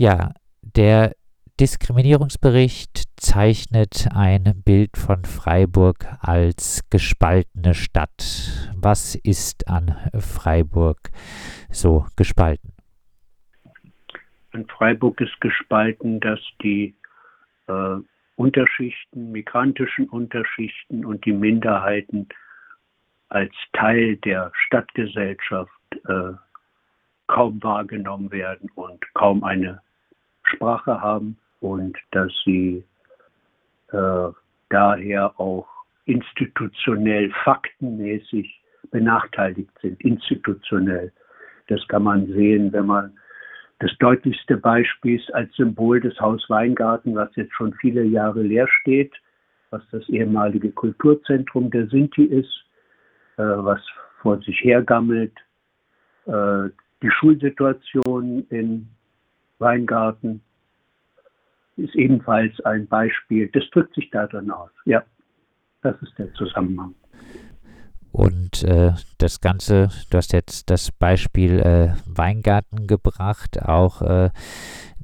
Ja, der Diskriminierungsbericht zeichnet ein Bild von Freiburg als gespaltene Stadt. Was ist an Freiburg so gespalten? An Freiburg ist gespalten, dass die äh, Unterschichten, migrantischen Unterschichten und die Minderheiten als Teil der Stadtgesellschaft äh, kaum wahrgenommen werden und kaum eine Sprache haben und dass sie äh, daher auch institutionell, faktenmäßig benachteiligt sind, institutionell. Das kann man sehen, wenn man das deutlichste Beispiel ist als Symbol des Haus Weingarten, was jetzt schon viele Jahre leer steht, was das ehemalige Kulturzentrum der Sinti ist, äh, was vor sich hergammelt, äh, die Schulsituation in Weingarten, ist ebenfalls ein Beispiel. Das drückt sich darin aus. Ja, das ist der Zusammenhang. Und äh, das Ganze, du hast jetzt das Beispiel äh, Weingarten gebracht, auch äh,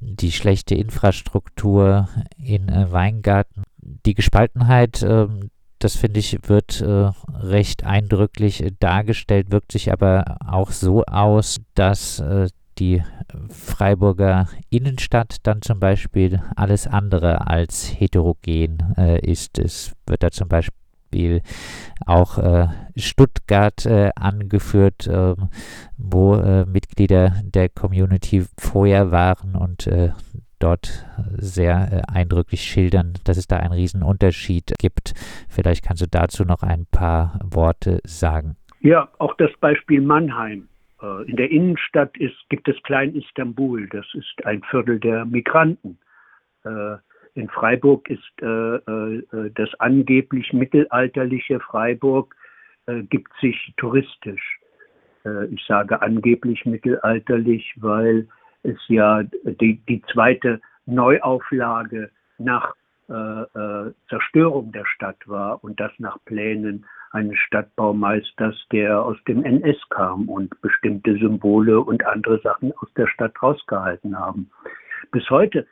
die schlechte Infrastruktur in äh, Weingarten. Die Gespaltenheit, ähm, das finde ich, wird äh, recht eindrücklich dargestellt, wirkt sich aber auch so aus, dass äh, die Freiburger Innenstadt dann zum Beispiel alles andere als heterogen äh, ist. Es wird da zum Beispiel auch äh, Stuttgart äh, angeführt, ähm, wo äh, Mitglieder der Community vorher waren und äh, dort sehr äh, eindrücklich schildern, dass es da einen riesen Unterschied gibt. Vielleicht kannst du dazu noch ein paar Worte sagen. Ja, auch das Beispiel Mannheim in der Innenstadt ist, gibt es Klein Istanbul, das ist ein Viertel der Migranten. Äh, in Freiburg ist äh, das angeblich mittelalterliche Freiburg, gibt sich touristisch. Ich sage angeblich mittelalterlich, weil es ja die, die zweite Neuauflage nach äh, Zerstörung der Stadt war und das nach Plänen eines Stadtbaumeisters, der aus dem NS kam und bestimmte Symbole und andere Sachen aus der Stadt rausgehalten haben. Bis heute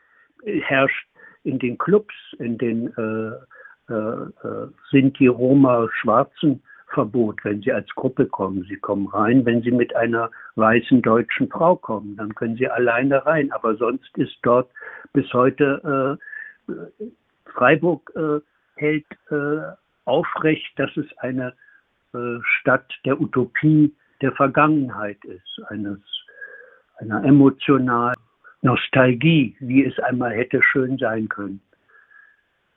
herrscht in den Clubs, in den äh, äh, Sinti, Roma, Schwarzen Verbot, wenn sie als Gruppe kommen. Sie kommen rein, wenn sie mit einer weißen deutschen Frau kommen, dann können sie alleine rein. Aber sonst ist dort bis heute äh, Freiburg äh, hält äh, aufrecht, dass es eine äh, Stadt der Utopie der Vergangenheit ist, eines, einer emotionalen Nostalgie, wie es einmal hätte schön sein können.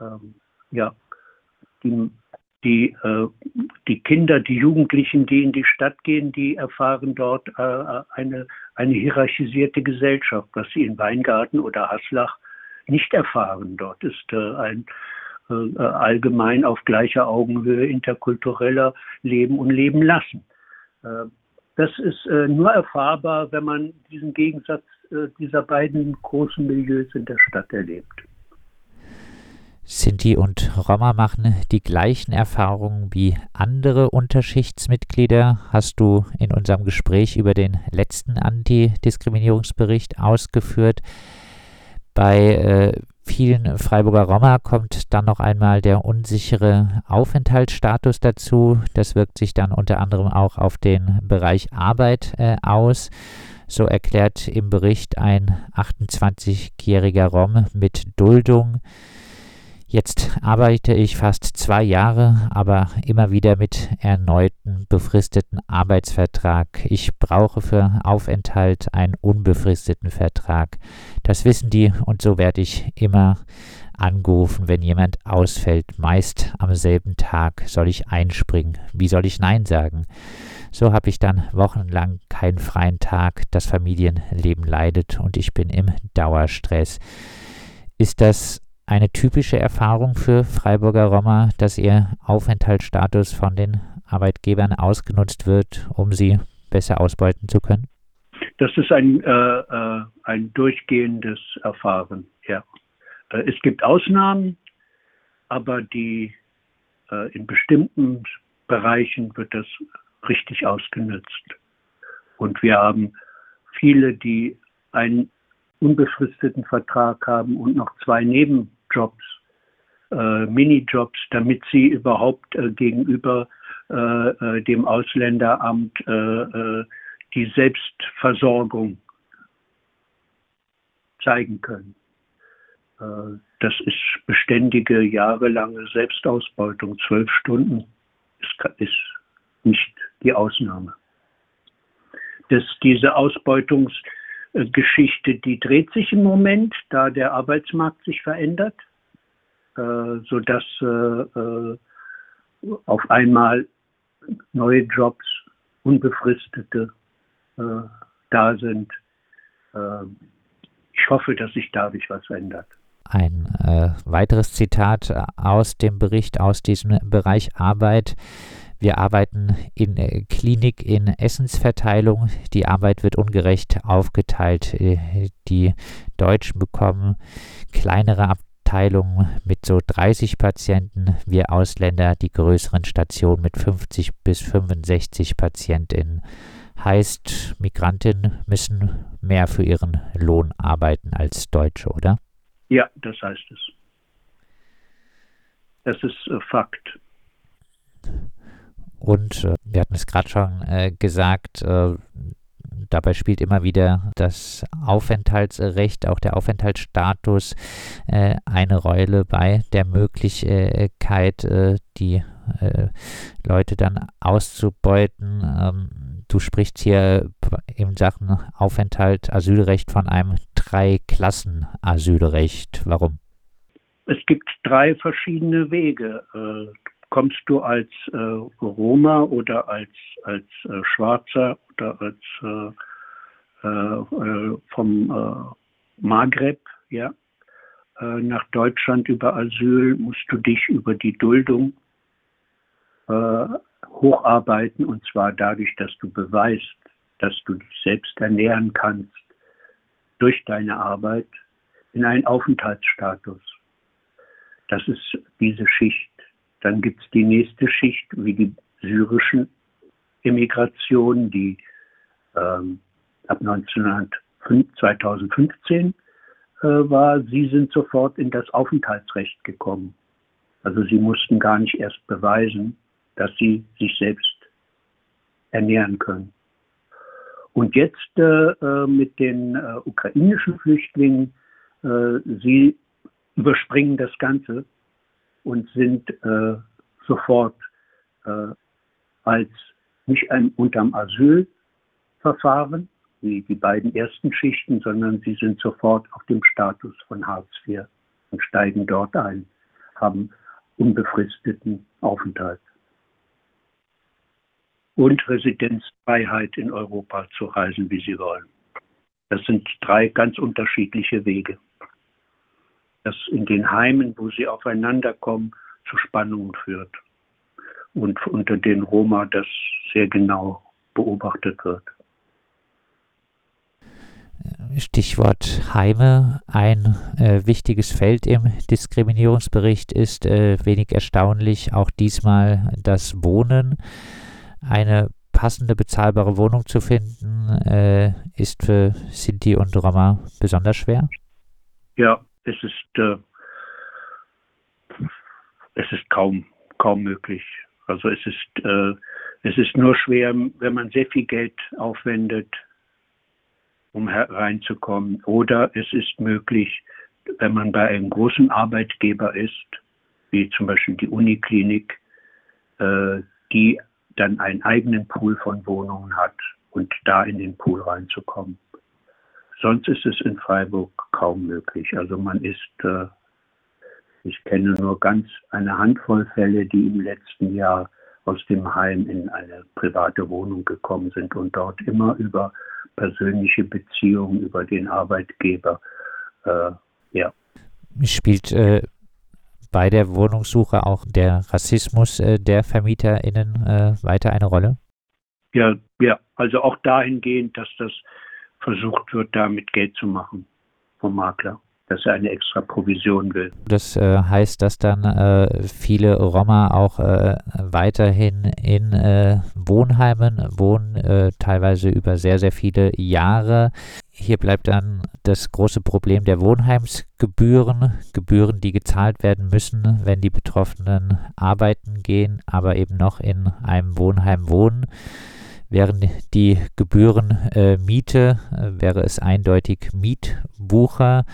Ähm, ja, die, die, äh, die Kinder, die Jugendlichen, die in die Stadt gehen, die erfahren dort äh, eine, eine hierarchisierte Gesellschaft, was sie in Weingarten oder Haslach nicht erfahren. Dort ist äh, ein äh, allgemein auf gleicher Augenhöhe interkultureller Leben und Leben lassen. Äh, das ist äh, nur erfahrbar, wenn man diesen Gegensatz dieser beiden großen Milieus in der Stadt erlebt. Sinti und Roma machen die gleichen Erfahrungen wie andere Unterschichtsmitglieder, hast du in unserem Gespräch über den letzten Antidiskriminierungsbericht ausgeführt. Bei äh, vielen Freiburger Roma kommt dann noch einmal der unsichere Aufenthaltsstatus dazu. Das wirkt sich dann unter anderem auch auf den Bereich Arbeit äh, aus. So erklärt im Bericht ein 28-jähriger Rom mit Duldung, Jetzt arbeite ich fast zwei Jahre, aber immer wieder mit erneuten befristeten Arbeitsvertrag. Ich brauche für Aufenthalt einen unbefristeten Vertrag. Das wissen die und so werde ich immer angerufen, wenn jemand ausfällt. Meist am selben Tag soll ich einspringen. Wie soll ich Nein sagen? So habe ich dann wochenlang keinen freien Tag. Das Familienleben leidet und ich bin im Dauerstress. Ist das eine typische Erfahrung für Freiburger Roma, dass ihr Aufenthaltsstatus von den Arbeitgebern ausgenutzt wird, um sie besser ausbeuten zu können? Das ist ein, äh, äh, ein durchgehendes Erfahren, ja. Äh, es gibt Ausnahmen, aber die äh, in bestimmten Bereichen wird das richtig ausgenutzt. Und wir haben viele, die ein unbefristeten Vertrag haben und noch zwei Nebenjobs, äh, Minijobs, damit sie überhaupt äh, gegenüber äh, äh dem Ausländeramt äh, äh, die Selbstversorgung zeigen können. Das ist beständige, jahrelange Selbstausbeutung. Zwölf Stunden ist, nicht die Ausnahme. Das, diese Ausbeutungsgeschichte, die dreht sich im Moment, da der Arbeitsmarkt sich verändert, äh, sodass äh, äh, auf einmal neue Jobs, unbefristete äh, da sind. Äh, ich hoffe, dass sich dadurch was ändert. Ein äh, weiteres Zitat aus dem Bericht aus diesem Bereich Arbeit. Wir arbeiten in äh, Klinik in Essensverteilung. Die Arbeit wird ungerecht aufgeteilt. Äh, die Deutschen bekommen kleinere Abteilungen mit so 30 Patienten, wir Ausländer die größeren Stationen mit 50 bis 65 Patientinnen. Heißt, Migrantinnen müssen mehr für ihren Lohn arbeiten als Deutsche, oder? Ja, das heißt es. Das ist äh, Fakt. Und äh, wir hatten es gerade schon äh, gesagt, äh, dabei spielt immer wieder das Aufenthaltsrecht, auch der Aufenthaltsstatus äh, eine Rolle bei der Möglichkeit, äh, die Leute dann auszubeuten. Ähm, du sprichst hier in Sachen Aufenthalt, Asylrecht von einem Drei-Klassen-Asylrecht. Warum? Es gibt drei verschiedene Wege. Äh, kommst du als äh, Roma oder als, als äh, Schwarzer oder als vom Maghreb, ja, nach Deutschland über Asyl musst du dich über die Duldung hocharbeiten und zwar dadurch, dass du beweist, dass du dich selbst ernähren kannst durch deine Arbeit in einen Aufenthaltsstatus. Das ist diese Schicht. Dann gibt es die nächste Schicht, wie die syrischen Emigration, die ähm, ab 2015 äh, war. Sie sind sofort in das Aufenthaltsrecht gekommen. Also sie mussten gar nicht erst beweisen, dass sie sich selbst ernähren können. Und jetzt äh, äh mit den äh, ukrainischen Flüchtlingen, äh, sie überspringen das Ganze und sind äh, sofort äh, als nicht ein, unterm Asylverfahren, wie die beiden ersten Schichten, sondern sie sind sofort auf dem Status von Hartz IV und steigen dort ein, haben unbefristeten Aufenthalt und Residenzfreiheit in Europa zu reisen, wie sie wollen. Das sind drei ganz unterschiedliche Wege das in den Heimen, wo sie aufeinander kommen, zu Spannungen führt. Und unter den Roma das sehr genau beobachtet wird. Stichwort Heime. Ein äh, wichtiges Feld im Diskriminierungsbericht ist äh, wenig erstaunlich auch diesmal das Wohnen. Eine passende, bezahlbare Wohnung zu finden, äh, ist für Sinti und Roma besonders schwer? Ja, es ist, äh, es ist kaum, kaum möglich. Also es ist, äh, es ist nur schwer, wenn man sehr viel Geld aufwendet, um hereinzukommen. Oder es ist möglich, wenn man bei einem großen Arbeitgeber ist, wie zum Beispiel die Uniklinik, äh, die dann einen eigenen Pool von Wohnungen hat und da in den Pool reinzukommen. Sonst ist es in Freiburg kaum möglich. Also man ist, äh, ich kenne nur ganz eine Handvoll Fälle, die im letzten Jahr aus dem Heim in eine private Wohnung gekommen sind und dort immer über persönliche Beziehungen, über den Arbeitgeber, äh, ja. Spielt äh, bei der Wohnungssuche auch der Rassismus äh, der VermieterInnen äh, weiter eine Rolle? Ja, ja, also auch dahingehend, dass das versucht wird, damit Geld zu machen vom Makler dass er eine extra Provision will. Das äh, heißt, dass dann äh, viele Roma auch äh, weiterhin in äh, Wohnheimen wohnen, äh, teilweise über sehr, sehr viele Jahre. Hier bleibt dann das große Problem der Wohnheimsgebühren, Gebühren, die gezahlt werden müssen, wenn die Betroffenen arbeiten gehen, aber eben noch in einem Wohnheim wohnen. Wären die Gebühren äh, Miete, äh, wäre es eindeutig Mietbucher.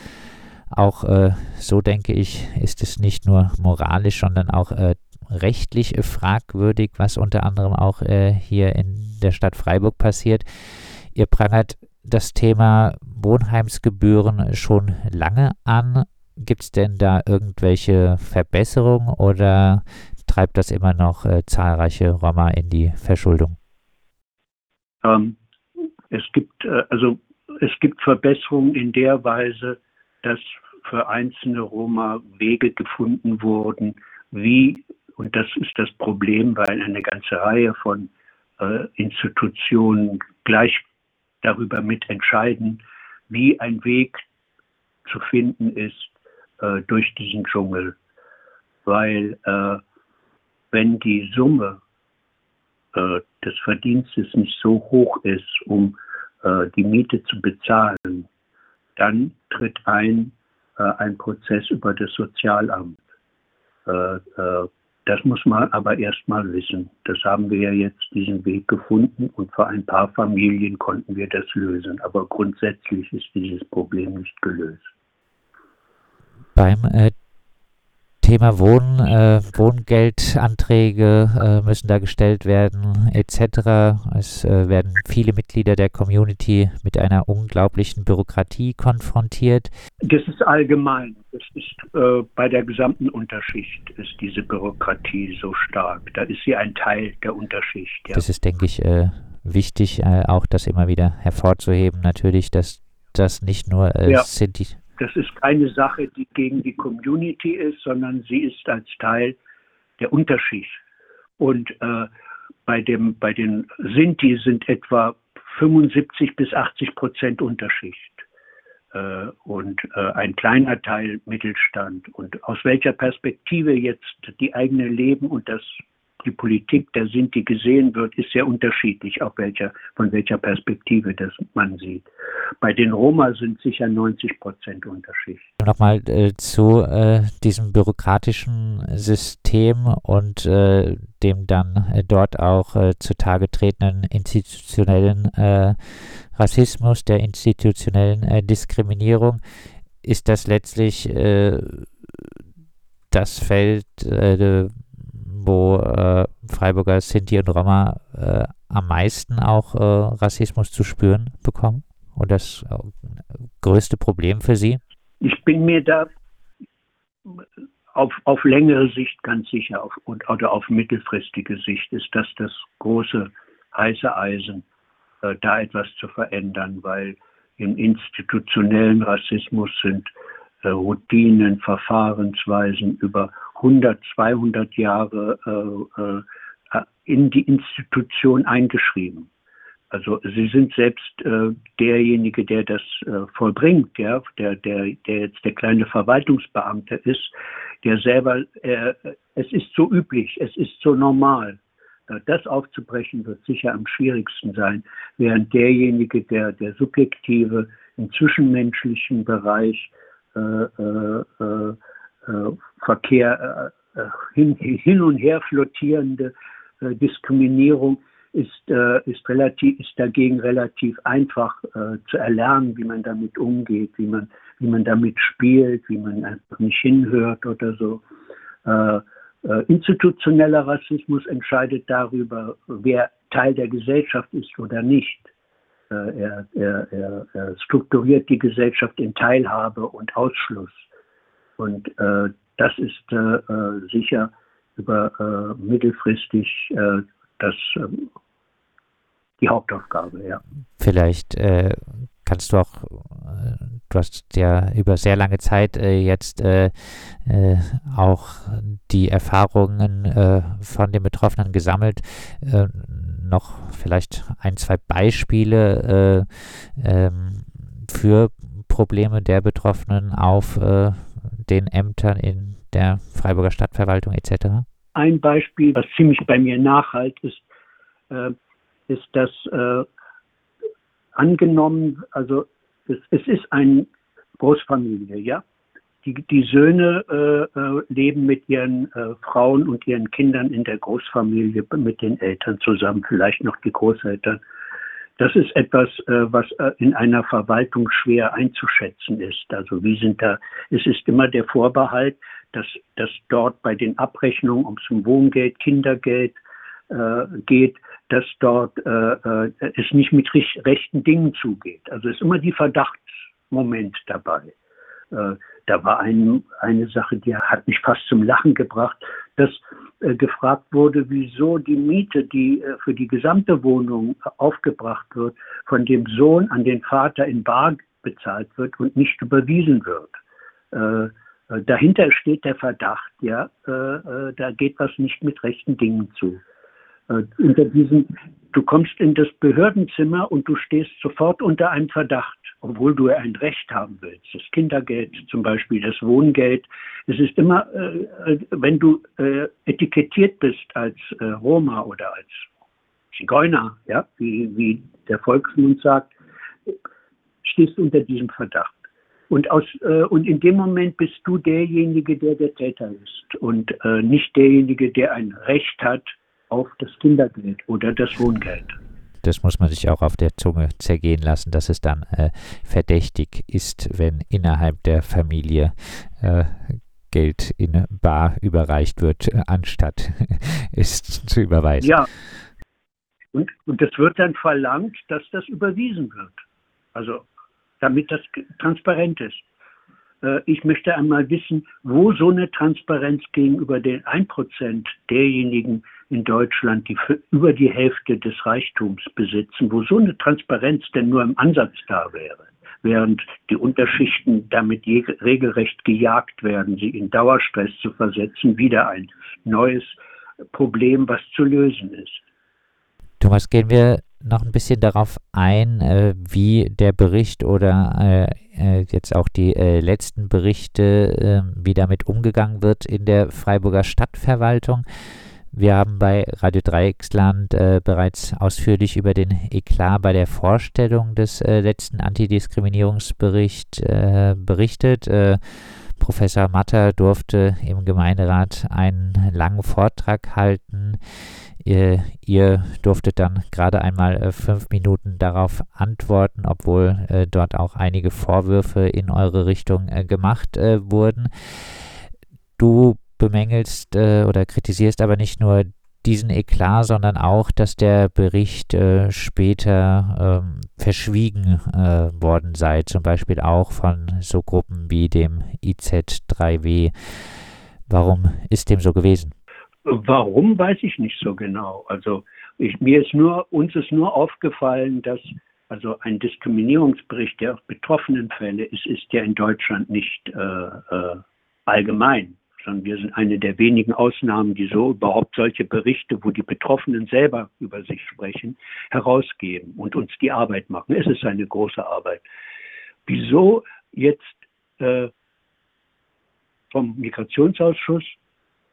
Auch äh, so denke ich, ist es nicht nur moralisch, sondern auch äh, rechtlich fragwürdig, was unter anderem auch äh, hier in der Stadt Freiburg passiert. Ihr prangert das Thema Wohnheimsgebühren schon lange an. Gibt es denn da irgendwelche Verbesserungen oder treibt das immer noch äh, zahlreiche Roma in die Verschuldung? Ähm, es gibt äh, also es gibt Verbesserungen in der Weise, dass für einzelne Roma Wege gefunden wurden, wie und das ist das Problem, weil eine ganze Reihe von äh, Institutionen gleich darüber mitentscheiden, wie ein Weg zu finden ist äh, durch diesen Dschungel. Weil äh, wenn die Summe äh, des Verdienstes nicht so hoch ist, um äh, die Miete zu bezahlen, dann tritt ein äh, ein Prozess über das Sozialamt. Das muss man aber erst mal wissen. Das haben wir ja jetzt diesen Weg gefunden und für ein paar Familien konnten wir das lösen. Aber grundsätzlich ist dieses Problem nicht gelöst. Beim äh, Thema Wohnen, äh, Wohngeldanträge äh, müssen da gestellt werden, etc. Es äh, werden viele Mitglieder der Community mit einer unglaublichen Bürokratie konfrontiert. Das ist allgemein. Das ist äh, bei der gesamten Unterschicht ist diese Bürokratie so stark. Da ist sie ein Teil der Unterschicht. Ja. Das ist, denke ich, äh, wichtig, äh, auch das immer wieder hervorzuheben. Natürlich, dass das nicht nur ja. Sinti das ist keine Sache, die gegen die Community ist, sondern sie ist als Teil der Unterschicht. Und äh, bei, dem, bei den Sinti sind etwa 75 bis 80 Prozent Unterschicht äh, und äh, ein kleiner Teil Mittelstand. Und aus welcher Perspektive jetzt die eigene Leben und das die Politik der Sinti gesehen wird, ist sehr unterschiedlich, auf welcher, von welcher Perspektive das man sieht. Bei den Roma sind sicher 90 Prozent Unterschied. Nochmal äh, zu äh, diesem bürokratischen System und äh, dem dann äh, dort auch äh, zutage tretenden institutionellen äh, Rassismus, der institutionellen Diskriminierung. Ist das letztlich das Feld, wo äh, Freiburger Sinti und Roma äh, am meisten auch äh, Rassismus zu spüren bekommen? Und das äh, größte Problem für Sie? Ich bin mir da auf, auf längere Sicht ganz sicher auf, und, oder auf mittelfristige Sicht ist das das große heiße Eisen, äh, da etwas zu verändern, weil im institutionellen Rassismus sind Routinen, Verfahrensweisen über 100, 200 Jahre äh, äh, in die Institution eingeschrieben. Also Sie sind selbst äh, derjenige, der das äh, vollbringt, ja, der, der, der jetzt der kleine Verwaltungsbeamte ist, der selber, äh, es ist so üblich, es ist so normal. Das aufzubrechen wird sicher am schwierigsten sein, während derjenige, der der subjektive im zwischenmenschlichen Bereich äh, äh, äh äh, Verkehr, äh, äh, hin, hin und her flottierende Diskriminierung ist, ist, relativ, ist dagegen relativ einfach zu erlernen, wie man damit umgeht, wie man, wie man damit spielt, wie man einfach nicht hinhört oder so. institutioneller Rassismus entscheidet darüber, wer Teil der Gesellschaft ist oder nicht. Er, er, er, er, strukturiert die Gesellschaft in Teilhabe und Ausschluss. Und äh, das ist äh, äh sicher über äh, mittelfristig äh, das, ähm, die Hauptaufgabe, ja. Vielleicht kannst du auch, du hast ja über sehr lange Zeit jetzt auch die Erfahrungen von den Betroffenen gesammelt. Noch vielleicht ein, zwei Beispiele ähm, für Probleme der Betroffenen auf den Ämtern in der Freiburger Stadtverwaltung etc.? Ein Beispiel, was ziemlich bei mir nachhalt, ist, äh, ist dass äh, angenommen, also es, es ist eine Großfamilie, ja. Die, die Söhne äh, äh, leben mit ihren äh, Frauen und ihren Kindern in der Großfamilie mit den Eltern zusammen, vielleicht noch die Großeltern. Das ist etwas, äh, was äh, in einer Verwaltung schwer einzuschätzen ist. Also wie sind da, es ist immer der Vorbehalt, dass, dass dort bei den Abrechnungen um zum Wohngeld, Kindergeld äh, geht, dass dort äh, äh, es nicht mit rechten Dingen zugeht. Also es ist immer die Verdachtsmoment dabei. Äh, da war ein, eine Sache, die hat mich fast zum Lachen gebracht, dass äh, gefragt wurde, wieso die Miete, die äh, für die gesamte Wohnung aufgebracht wird, von dem Sohn an den Vater in Bar bezahlt wird und nicht überwiesen wird. Äh, äh, dahinter steht der Verdacht, ja, äh, da geht was nicht mit rechten Dingen zu. Unter diesem, du kommst in das Behördenzimmer und du stehst sofort unter einem Verdacht obwohl du ein Recht haben willst. Das Kindergeld zum Beispiel, das Wohngeld. Es ist immer, äh, wenn du äh, etikettiert bist als äh, Roma oder als Zigeuner, ja, wie, wie der Volksmund sagt, stehst du unter diesem Verdacht. Und, aus, äh, und in dem Moment bist du derjenige, der der Täter ist und äh, nicht derjenige, der ein Recht hat auf das Kindergeld oder das Wohngeld das muss man sich auch auf der Zunge zergehen lassen, dass es dann äh, verdächtig ist, wenn innerhalb der Familie äh, Geld in Bar überreicht wird, anstatt es zu überweisen. Ja, und, und es wird dann verlangt, dass das überwiesen wird. Also damit das transparent ist. Äh, ich möchte einmal wissen, wo so eine Transparenz gegenüber den 1% derjenigen in Deutschland, die für über die Hälfte des Reichtums besitzen, wo so eine Transparenz denn nur im Ansatz da wäre, während die Unterschichten damit regelrecht gejagt werden, sie in Dauerstress zu versetzen, wieder ein neues Problem, was zu lösen ist. Thomas, gehen wir noch ein bisschen darauf ein, äh, wie der Bericht oder äh, äh jetzt auch die letzten Berichte, ähm, wie damit umgegangen wird in der Freiburger Stadtverwaltung. Wir haben bei Radio Dreiecksland äh, bereits ausführlich über den Eklat bei der Vorstellung des äh, letzten Antidiskriminierungsberichts berichtet. Professor Matter durfte im Gemeinderat einen langen Vortrag halten Ihr, ihr durftet dann gerade einmal äh, fünf Minuten darauf antworten, obwohl äh, dort auch einige Vorwürfe in eure Richtung äh, gemacht äh, wurden. Du bemängelst äh, oder kritisierst aber nicht nur diesen Eklat, sondern auch, dass der Bericht äh, später ähm, verschwiegen worden sei, zum Beispiel auch von so Gruppen wie dem IZ3W. Warum ist dem so gewesen? Warum weiß ich nicht so genau. Also ich, mir ist nur, uns ist nur aufgefallen, dass also ein Diskriminierungsbericht, der betroffenen Fälle ist, ist ja in Deutschland nicht äh, äh, allgemein, sondern wir sind eine der wenigen Ausnahmen, die so überhaupt solche Berichte, wo die Betroffenen selber über sich sprechen, herausgeben und uns die Arbeit machen. Es ist eine große Arbeit. Wieso jetzt äh, vom Migrationsausschuss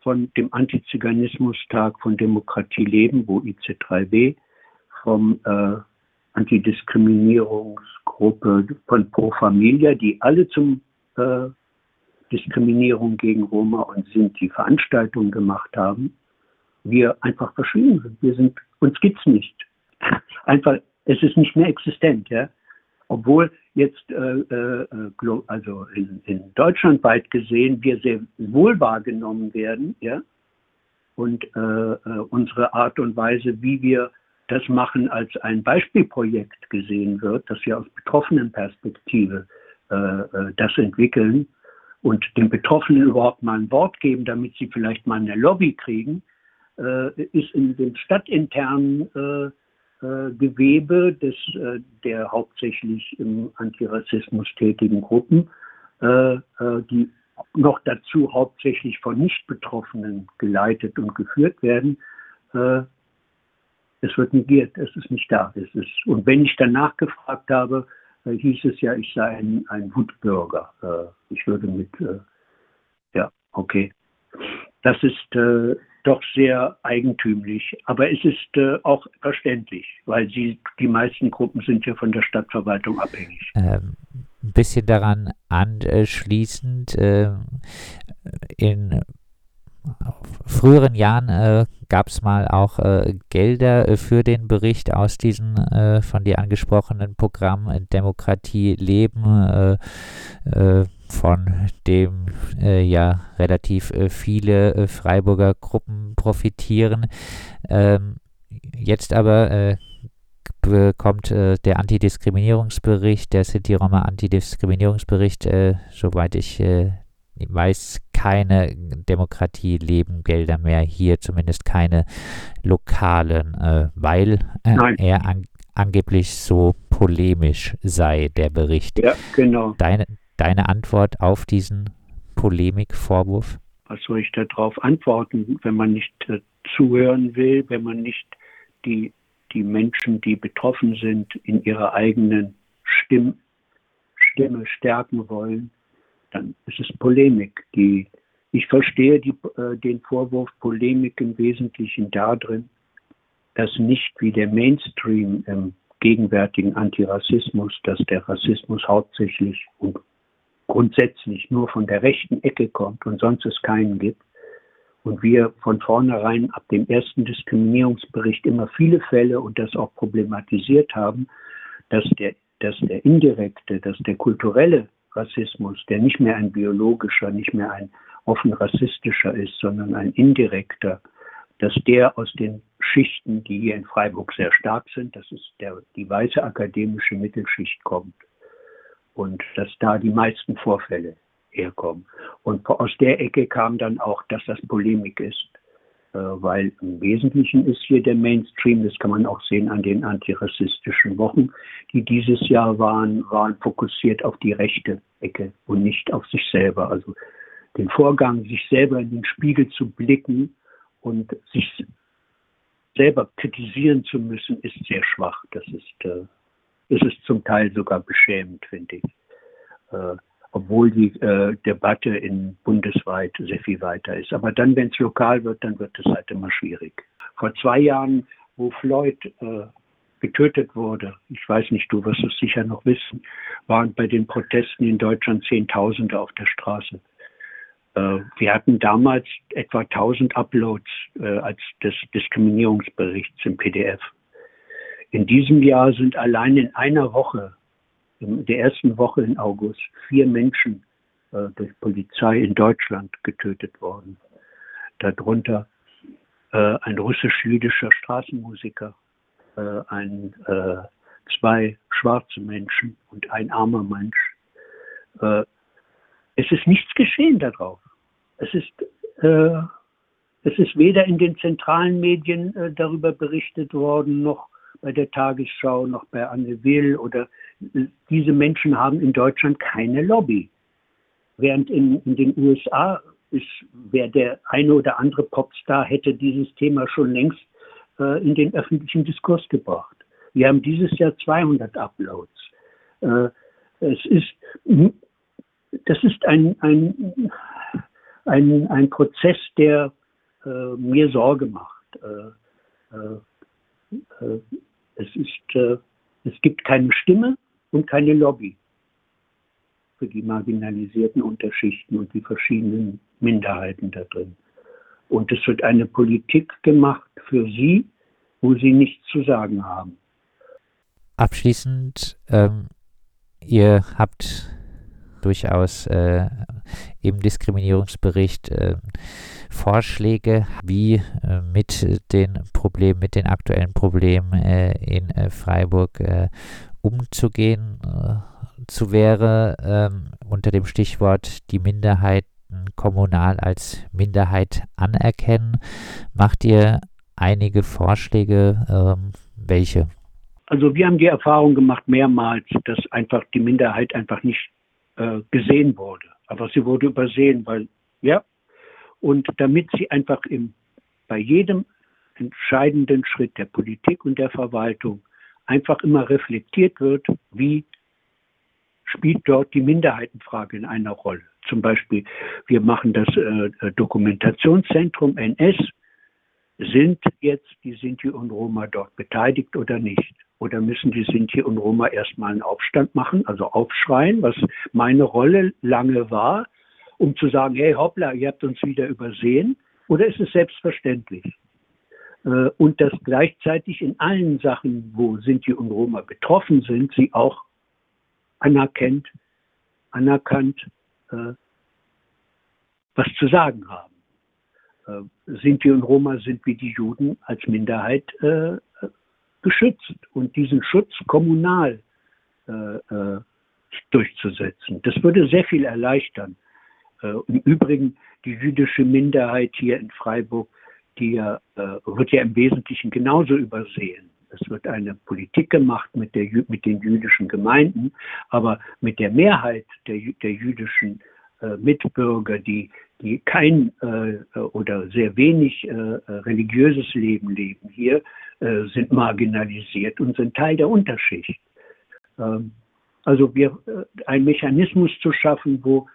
von dem Antiziganismustag von Demokratie leben, wo IC3W vom äh, Antidiskriminierungsgruppe von Pro Familia, die alle zum äh, Diskriminierung gegen Roma und Sinti Veranstaltungen gemacht haben, wir einfach verschwinden. Wir sind, uns gibt's nicht. Einfach, es ist nicht mehr existent, ja. Obwohl jetzt, äh, äh, also in, in Deutschland weit gesehen, wir sehr wohl wahrgenommen werden, ja, und äh, äh, unsere Art und Weise, wie wir das machen, als ein Beispielprojekt gesehen wird, dass wir aus betroffenen Perspektive äh, äh, das entwickeln und den Betroffenen überhaupt mal ein Wort geben, damit sie vielleicht mal eine Lobby kriegen, ist in den stadtinternen äh, Gewebe des, äh, der hauptsächlich im Antirassismus tätigen Gruppen, äh, die noch dazu hauptsächlich von Nicht-Betroffenen geleitet und geführt werden, es wird negiert, es ist nicht da. Es ist, und wenn ich danach gefragt habe, hieß es ja, ich sei ein, ein Wutbürger. ich würde mit, ja, okay. Das ist doch sehr eigentümlich. Aber es ist äh, auch verständlich, weil sie, die meisten Gruppen sind ja von der Stadtverwaltung abhängig. Ähm, ein bisschen daran anschließend, äh, in früheren Jahren äh, gab es mal auch äh, Gelder äh, für den Bericht aus diesem äh, von dir angesprochenen Programm Demokratie leben, äh, äh, von dem ja relativ viele Freiburger Gruppen profitieren. Ähm, jetzt aber bekommt der Antidiskriminierungsbericht, der Sinti-Roma Antidiskriminierungsbericht, soweit ich weiß, keine Demokratie leben Gelder mehr hier, zumindest keine lokalen, äh, weil äh, er an, angeblich so polemisch sei, der Bericht. Ja, genau. Deine, deine Antwort auf diesen Polemikvorwurf? Was soll ich darauf antworten, wenn man nicht äh, zuhören will, wenn man nicht die, die Menschen, die betroffen sind, in ihrer eigenen Stimme, Stimme stärken wollen? Dann ist es Polemik. Die, ich verstehe die, äh, den Vorwurf Polemik im Wesentlichen darin, dass nicht wie der Mainstream im gegenwärtigen Antirassismus, dass der Rassismus hauptsächlich und grundsätzlich nur von der rechten Ecke kommt und sonst es keinen gibt. Und wir von vornherein ab dem ersten Diskriminierungsbericht immer viele Fälle und das auch problematisiert haben, dass der, dass der indirekte, dass der kulturelle Rassismus, der nicht mehr ein biologischer, nicht mehr ein offen rassistischer ist, sondern ein indirekter, dass der aus den Schichten, die hier in Freiburg sehr stark sind, das ist der, die weiße akademische Mittelschicht kommt und dass da die meisten Vorfälle herkommen. Und aus der Ecke kam dann auch, dass das Polemik ist. Äh, weil im Wesentlichen ist hier der Mainstream, das kann man auch sehen an den antirassistischen Wochen, die dieses Jahr waren, waren fokussiert auf die rechte Ecke und nicht auf sich selber. Also den Vorgang, sich selber in den Spiegel zu blicken und sich selber kritisieren zu müssen, ist sehr schwach. Das ist, äh, das ist zum Teil sogar beschämend, finde ich. Obwohl die äh, Debatte in bundesweit sehr viel weiter ist. Aber dann, wenn es lokal wird, dann wird es halt immer schwierig. Vor zwei Jahren, wo Floyd äh, getötet wurde, ich weiß nicht, du wirst es sicher noch wissen, waren bei den Protesten in Deutschland Zehntausende auf der Straße. Äh, wir hatten damals etwa 1000 Uploads äh, als des Diskriminierungsberichts im PDF. In diesem Jahr sind allein in einer Woche in der ersten Woche in August vier Menschen äh, durch Polizei in Deutschland getötet worden. Darunter äh, ein russisch-jüdischer Straßenmusiker, äh, ein, äh, zwei schwarze Menschen und ein armer Mensch. Äh, es ist nichts geschehen darauf. Es ist, äh, es ist weder in den zentralen Medien darüber berichtet worden, noch bei der Tagesschau, noch bei Anne Will oder diese Menschen haben in Deutschland keine Lobby. Während in, in den USA ist, wer der eine oder andere Popstar hätte dieses Thema schon längst äh, in den öffentlichen Diskurs gebracht. Wir haben dieses Jahr 200 Uploads. Äh, es ist, das ist ein, ein, ein, ein Prozess, der äh, mir Sorge macht. Äh, äh, äh, es, ist, es gibt keine Stimme, und keine Lobby für die marginalisierten Unterschichten und die verschiedenen Minderheiten da drin. Und es wird eine Politik gemacht für sie, wo sie nichts zu sagen haben. Abschließend, ähm, ihr habt durchaus äh, im Diskriminierungsbericht äh, Vorschläge, wie äh, mit den Problemen, mit den aktuellen Problemen äh, in äh, Freiburg äh, umzugehen äh, zu wäre, ähm, unter dem Stichwort die Minderheiten kommunal als Minderheit anerkennen. Macht ihr einige Vorschläge? Ähm, welche? Also wir haben die Erfahrung gemacht mehrmals, dass einfach die Minderheit einfach nicht äh, gesehen wurde. Aber sie wurde übersehen, weil, ja, und damit sie einfach im, bei jedem entscheidenden Schritt der Politik und der Verwaltung einfach immer reflektiert wird, wie spielt dort die Minderheitenfrage in einer Rolle. Zum Beispiel, wir machen das äh, Dokumentationszentrum NS sind jetzt die Sinti und Roma dort beteiligt oder nicht? Oder müssen die Sinti und Roma erstmal einen Aufstand machen, also aufschreien, was meine Rolle lange war, um zu sagen, hey hoppla, ihr habt uns wieder übersehen? Oder ist es selbstverständlich? Äh, und dass gleichzeitig in allen Sachen, wo Sinti und Roma betroffen sind, sie auch anerkennt, anerkannt, äh, was zu sagen haben. Äh, Sinti und Roma sind wie die Juden als Minderheit geschützt und diesen Schutz kommunal durchzusetzen. Das würde sehr viel erleichtern. Im Übrigen die jüdische Minderheit hier in Freiburg ja, äh, wird ja im Wesentlichen genauso übersehen. Es wird eine Politik gemacht mit, der, mit den jüdischen Gemeinden, aber mit der Mehrheit der, der jüdischen äh, Mitbürger, die, die kein äh, oder sehr wenig äh, religiöses Leben leben hier, äh, sind marginalisiert und sind Teil der Unterschicht. Ähm, also wir, äh, einen Mechanismus zu schaffen, wo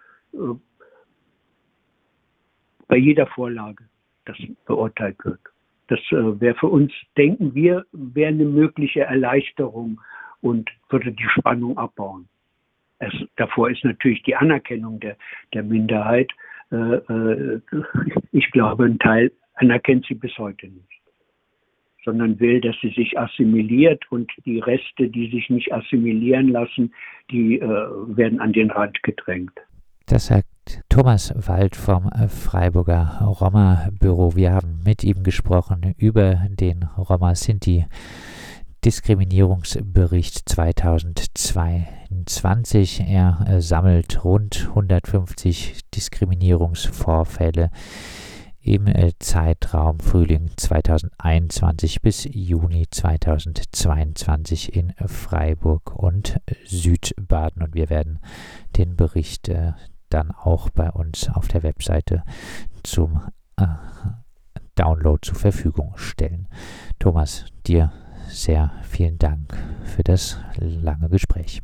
bei jeder Vorlage das beurteilt wird. Das äh, wäre für uns, denken wir, wäre eine mögliche Erleichterung und würde die Spannung abbauen. Es, davor ist natürlich die Anerkennung der, der Minderheit. Äh, äh, ich glaube, ein Teil anerkennt sie bis heute nicht, sondern will, dass sie sich assimiliert und die Reste, die sich nicht assimilieren lassen, die äh, werden an den Rand gedrängt. Das sagt Thomas Wald vom Freiburger Roma-Büro. Wir haben mit ihm gesprochen über den Roma-Sinti. Diskriminierungsbericht 2022. Er äh, sammelt rund 150 Diskriminierungsvorfälle im äh, Zeitraum Frühling 2021 bis Juni 2022 in Freiburg und Südbaden. Und wir werden den Bericht äh, dann auch bei uns auf der Webseite zum äh, Download zur Verfügung stellen. Thomas, dir sehr vielen Dank für das lange Gespräch.